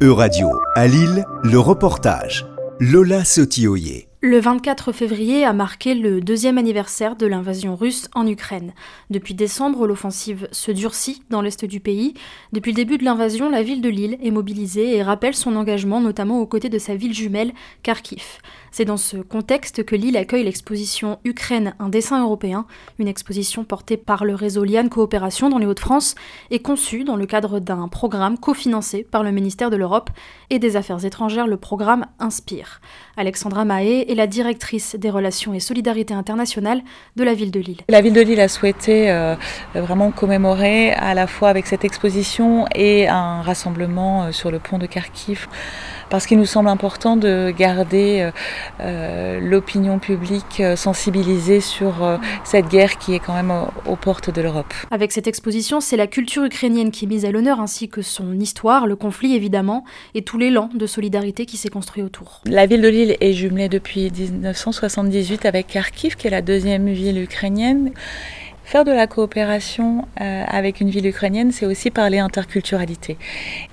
E-Radio, à Lille, le reportage. Lola Sotioyer. Le 24 février a marqué le deuxième anniversaire de l'invasion russe en Ukraine. Depuis décembre, l'offensive se durcit dans l'est du pays. Depuis le début de l'invasion, la ville de Lille est mobilisée et rappelle son engagement notamment aux côtés de sa ville jumelle, Kharkiv. C'est dans ce contexte que Lille accueille l'exposition Ukraine, un dessin européen, une exposition portée par le réseau Liane Coopération dans les Hauts-de-France et conçue dans le cadre d'un programme cofinancé par le ministère de l'Europe et des Affaires étrangères. Le programme Inspire. Alexandra Mahé est la directrice des relations et solidarité internationale de la ville de Lille. La ville de Lille a souhaité euh, vraiment commémorer à la fois avec cette exposition et un rassemblement euh, sur le pont de Kharkiv parce qu'il nous semble important de garder euh, euh, l'opinion publique euh, sensibilisée sur cette guerre qui est quand même aux, portes de l'Europe. Avec cette exposition, c'est la culture ukrainienne qui est mise à l'honneur ainsi que son histoire, le conflit évidemment, et tout l'élan de solidarité qui s'est construit autour. La ville de Lille est jumelée depuis 1978 avec Kharkiv, qui est la deuxième ville ukrainienne. Faire de la coopération euh, avec une ville ukrainienne, c'est aussi parler interculturalité.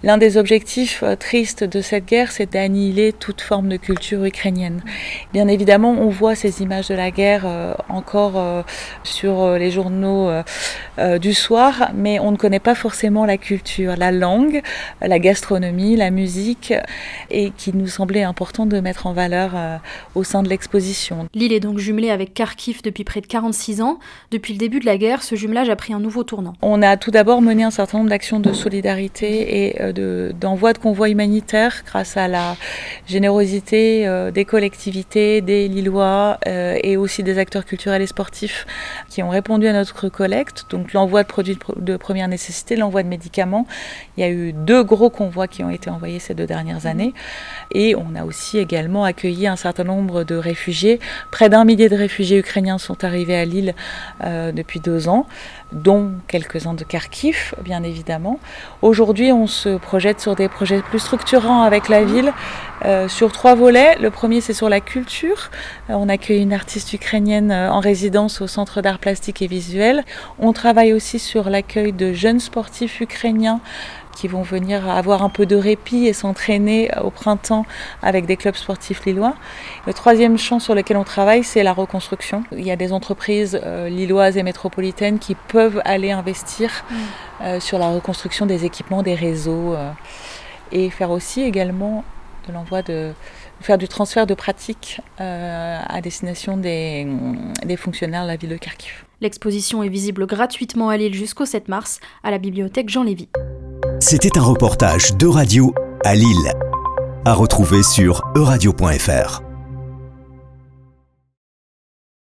L'un des objectifs euh, tristes de cette guerre, c'est d'annihiler toute forme de culture ukrainienne. Bien évidemment, on voit ces images de la guerre euh, encore sur les journaux du soir, mais on ne connaît pas forcément la culture, la langue, la gastronomie, la musique, et qui nous semblait important de mettre en valeur au sein de l'exposition. L'île est donc jumelée avec Kharkiv depuis près de 46 ans. Depuis le début de la guerre, ce jumelage a pris un nouveau tournant. On a tout d'abord mené un certain nombre d'actions de solidarité et euh, d'envoi de, convois humanitaires grâce à la générosité euh, des collectivités, des Lillois euh, et aussi des acteurs culturels et sportifs qui ont répondu à notre collecte. Donc l'envoi de produits de première nécessité, l'envoi de médicaments. Il y a eu deux gros convois qui ont été envoyés ces deux dernières années. Et on a aussi également accueilli un certain nombre de réfugiés. Près d'un millier de réfugiés ukrainiens sont arrivés à Lille depuis deux ans, dont quelques-uns de Kharkiv, bien évidemment. Aujourd'hui, on se projette sur des projets plus structurants avec la ville, euh, sur trois volets. Le premier, c'est sur la culture. Euh, on accueille une artiste ukrainienne euh, en résidence au Centre d'art plastique et visuel. On travaille aussi sur l'accueil de jeunes sportifs ukrainiens qui vont venir avoir un peu de répit et s'entraîner au printemps avec des clubs sportifs lillois. Le troisième champ sur lequel on travaille, c'est la reconstruction. Il y a des entreprises euh, lilloises et métropolitaines qui peuvent aller investir mm. euh, sur la reconstruction des équipements, des réseaux euh, et faire aussi également de l'envoi de faire du transfert de pratiques à destination des, des fonctionnaires de la ville de Kharkiv. L'exposition est visible gratuitement à Lille jusqu'au 7 mars à la bibliothèque Jean Lévy. C'était un reportage de radio à Lille. À retrouver sur euradio.fr.